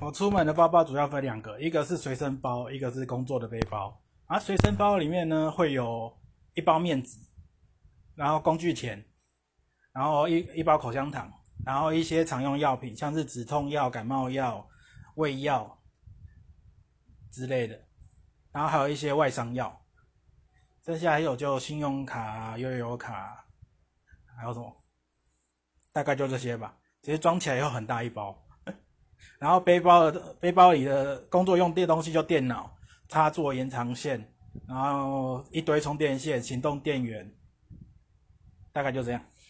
我出门的包包主要分两个，一个是随身包，一个是工作的背包。而随身包里面呢，会有一包面纸，然后工具钳，然后一一包口香糖，然后一些常用药品，像是止痛药、感冒药、胃药之类的，然后还有一些外伤药。剩下还有就信用卡、悠游卡，还有什么？大概就这些吧。其实装起来以后很大一包。然后背包的背包里的工作用电东西就电脑、插座、延长线，然后一堆充电线、行动电源，大概就这样。